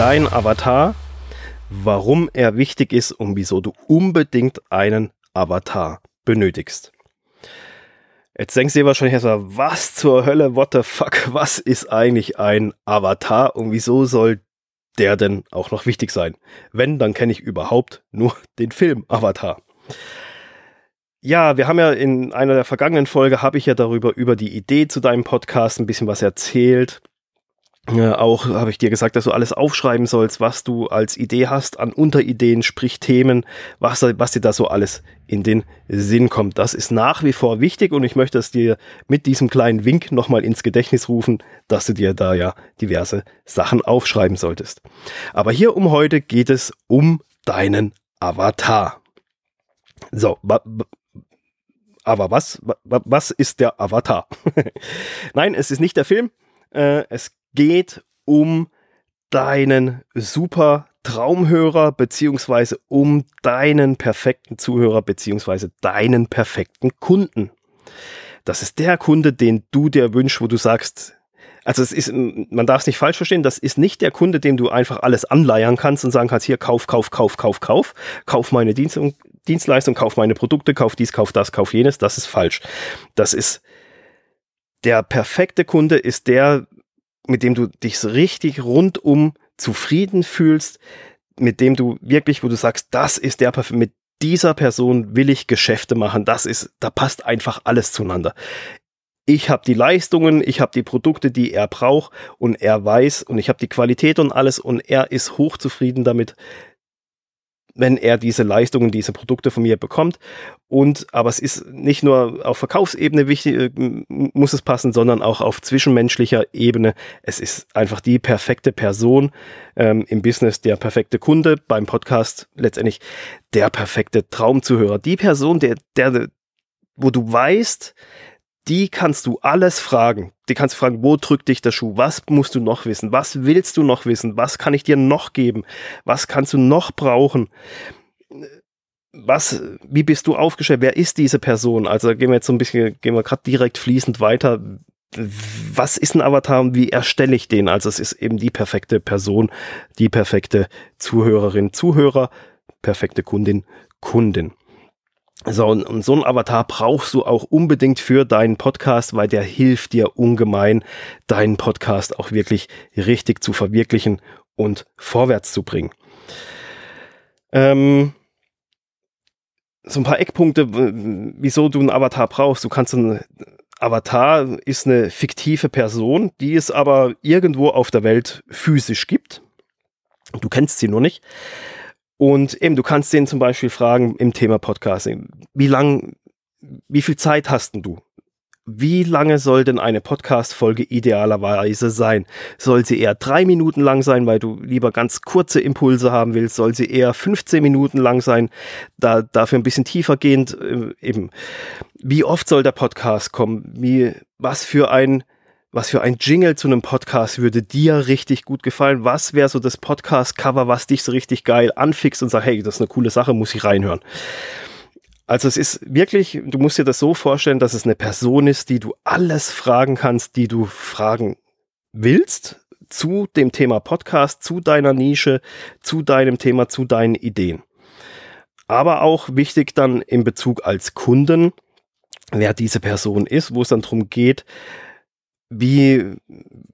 dein Avatar, warum er wichtig ist und wieso du unbedingt einen Avatar benötigst. Jetzt denkst du dir wahrscheinlich erstmal, was zur Hölle, what the fuck, was ist eigentlich ein Avatar und wieso soll der denn auch noch wichtig sein? Wenn, dann kenne ich überhaupt nur den Film Avatar. Ja, wir haben ja in einer der vergangenen Folge habe ich ja darüber über die Idee zu deinem Podcast ein bisschen was erzählt. Äh, auch habe ich dir gesagt, dass du alles aufschreiben sollst, was du als Idee hast an Unterideen, sprich Themen, was, was dir da so alles in den Sinn kommt. Das ist nach wie vor wichtig und ich möchte es dir mit diesem kleinen Wink nochmal ins Gedächtnis rufen, dass du dir da ja diverse Sachen aufschreiben solltest. Aber hier um heute geht es um deinen Avatar. So, aber was, was ist der Avatar? Nein, es ist nicht der Film. Äh, es geht um deinen super Traumhörer beziehungsweise um deinen perfekten Zuhörer beziehungsweise deinen perfekten Kunden. Das ist der Kunde, den du dir wünschst, wo du sagst, also es ist, man darf es nicht falsch verstehen, das ist nicht der Kunde, dem du einfach alles anleiern kannst und sagen kannst, hier kauf, kauf, kauf, kauf, kauf, kauf meine Dienste, Dienstleistung, kauf meine Produkte, kauf dies, kauf das, kauf jenes, das ist falsch. Das ist der perfekte Kunde ist der, mit dem du dich richtig rundum zufrieden fühlst, mit dem du wirklich, wo du sagst, das ist der mit dieser Person will ich Geschäfte machen. Das ist, da passt einfach alles zueinander. Ich habe die Leistungen, ich habe die Produkte, die er braucht und er weiß und ich habe die Qualität und alles und er ist hochzufrieden damit, wenn er diese Leistungen, diese Produkte von mir bekommt. Und aber es ist nicht nur auf Verkaufsebene wichtig, äh, muss es passen, sondern auch auf zwischenmenschlicher Ebene. Es ist einfach die perfekte Person ähm, im Business, der perfekte Kunde beim Podcast, letztendlich der perfekte Traumzuhörer. Die Person, der, der, wo du weißt, die kannst du alles fragen. Die kannst du fragen, wo drückt dich der Schuh? Was musst du noch wissen? Was willst du noch wissen? Was kann ich dir noch geben? Was kannst du noch brauchen? Was, wie bist du aufgestellt? Wer ist diese Person? Also gehen wir jetzt so ein bisschen, gehen wir gerade direkt fließend weiter. Was ist ein Avatar und wie erstelle ich den? Also es ist eben die perfekte Person, die perfekte Zuhörerin, Zuhörer, perfekte Kundin, Kundin. So, und, so ein Avatar brauchst du auch unbedingt für deinen Podcast, weil der hilft dir ungemein, deinen Podcast auch wirklich richtig zu verwirklichen und vorwärts zu bringen. Ähm, so ein paar Eckpunkte, wieso du einen Avatar brauchst. Du kannst einen Avatar ist eine fiktive Person, die es aber irgendwo auf der Welt physisch gibt. Du kennst sie nur nicht. Und eben, du kannst den zum Beispiel fragen im Thema Podcasting, wie lang, wie viel Zeit hast denn du? Wie lange soll denn eine Podcast-Folge idealerweise sein? Soll sie eher drei Minuten lang sein, weil du lieber ganz kurze Impulse haben willst? Soll sie eher 15 Minuten lang sein, da, dafür ein bisschen tiefer gehend äh, eben? Wie oft soll der Podcast kommen? Wie, was für ein, was für ein Jingle zu einem Podcast würde dir richtig gut gefallen? Was wäre so das Podcast-Cover, was dich so richtig geil anfixt und sagt, hey, das ist eine coole Sache, muss ich reinhören. Also es ist wirklich, du musst dir das so vorstellen, dass es eine Person ist, die du alles fragen kannst, die du fragen willst zu dem Thema Podcast, zu deiner Nische, zu deinem Thema, zu deinen Ideen. Aber auch wichtig dann in Bezug als Kunden, wer diese Person ist, wo es dann darum geht, wie,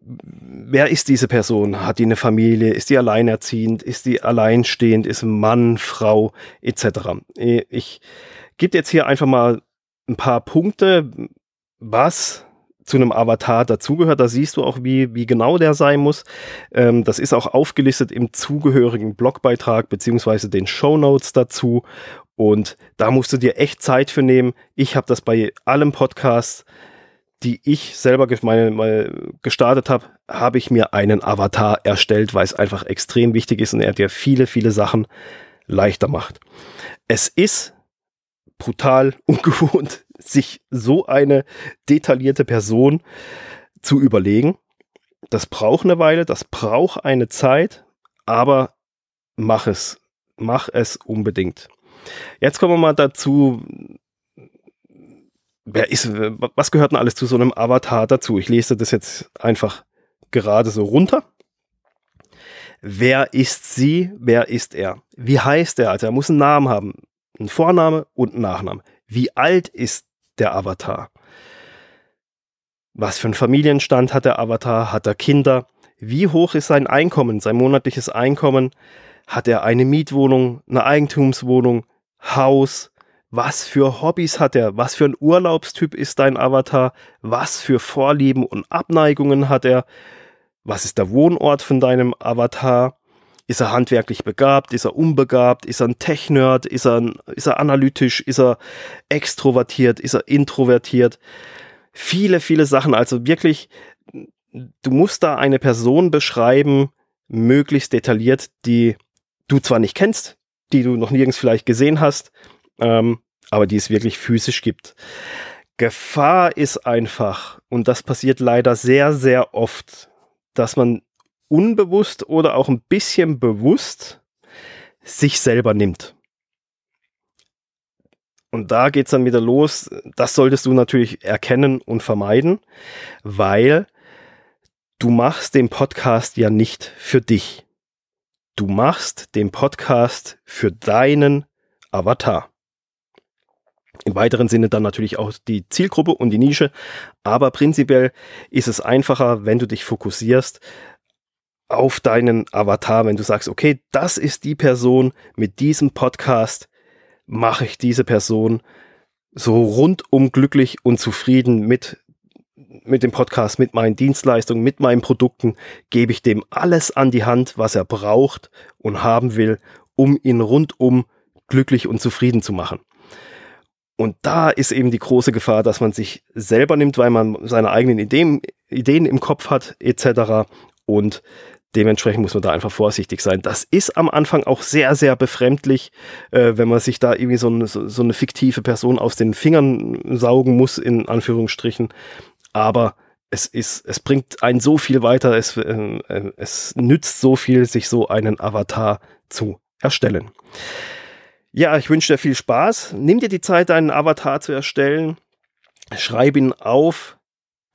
wer ist diese Person? Hat die eine Familie? Ist die alleinerziehend? Ist die alleinstehend? Ist Mann, Frau, etc. Ich gebe jetzt hier einfach mal ein paar Punkte, was zu einem Avatar dazugehört. Da siehst du auch, wie, wie genau der sein muss. Ähm, das ist auch aufgelistet im zugehörigen Blogbeitrag beziehungsweise den Show Notes dazu. Und da musst du dir echt Zeit für nehmen. Ich habe das bei allem Podcast die ich selber meine, meine gestartet habe, habe ich mir einen Avatar erstellt, weil es einfach extrem wichtig ist und er dir viele, viele Sachen leichter macht. Es ist brutal ungewohnt, sich so eine detaillierte Person zu überlegen. Das braucht eine Weile, das braucht eine Zeit, aber mach es, mach es unbedingt. Jetzt kommen wir mal dazu, wer ist, was gehört denn alles zu so einem Avatar dazu? Ich lese das jetzt einfach gerade so runter. wer ist sie, wer ist er? Wie heißt er? Also er muss einen Namen haben, einen Vorname und einen Nachnamen. Wie alt ist der Avatar? Was für einen Familienstand hat der Avatar? Hat er Kinder? Wie hoch ist sein Einkommen, sein monatliches Einkommen? Hat er eine Mietwohnung, eine Eigentumswohnung, Haus? Was für Hobbys hat er? Was für ein Urlaubstyp ist dein Avatar? Was für Vorlieben und Abneigungen hat er? Was ist der Wohnort von deinem Avatar? Ist er handwerklich begabt? Ist er unbegabt? Ist er ein Tech-Nerd? Ist er, ist er analytisch? Ist er extrovertiert? Ist er introvertiert? Viele, viele Sachen. Also wirklich, du musst da eine Person beschreiben, möglichst detailliert, die du zwar nicht kennst, die du noch nirgends vielleicht gesehen hast, ähm, aber die es wirklich physisch gibt. Gefahr ist einfach, und das passiert leider sehr, sehr oft, dass man unbewusst oder auch ein bisschen bewusst sich selber nimmt. Und da geht es dann wieder los. Das solltest du natürlich erkennen und vermeiden, weil du machst den Podcast ja nicht für dich. Du machst den Podcast für deinen Avatar. Im weiteren Sinne dann natürlich auch die Zielgruppe und die Nische, aber prinzipiell ist es einfacher, wenn du dich fokussierst auf deinen Avatar, wenn du sagst, okay, das ist die Person mit diesem Podcast, mache ich diese Person so rundum glücklich und zufrieden mit mit dem Podcast, mit meinen Dienstleistungen, mit meinen Produkten, gebe ich dem alles an die Hand, was er braucht und haben will, um ihn rundum glücklich und zufrieden zu machen. Und da ist eben die große Gefahr, dass man sich selber nimmt, weil man seine eigenen Ideen, Ideen im Kopf hat, etc. Und dementsprechend muss man da einfach vorsichtig sein. Das ist am Anfang auch sehr, sehr befremdlich, äh, wenn man sich da irgendwie so eine, so eine fiktive Person aus den Fingern saugen muss, in Anführungsstrichen. Aber es ist, es bringt einen so viel weiter, es, äh, es nützt so viel, sich so einen Avatar zu erstellen. Ja, ich wünsche dir viel Spaß. Nimm dir die Zeit, deinen Avatar zu erstellen. Schreib ihn auf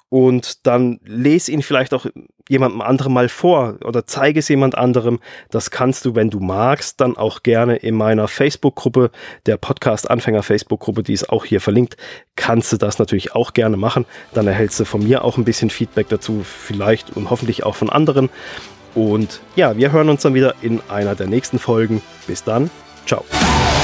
und dann lese ihn vielleicht auch jemandem anderem mal vor oder zeige es jemand anderem. Das kannst du, wenn du magst, dann auch gerne in meiner Facebook-Gruppe, der Podcast-Anfänger Facebook-Gruppe, die ist auch hier verlinkt, kannst du das natürlich auch gerne machen. Dann erhältst du von mir auch ein bisschen Feedback dazu, vielleicht und hoffentlich auch von anderen. Und ja, wir hören uns dann wieder in einer der nächsten Folgen. Bis dann. Tchau.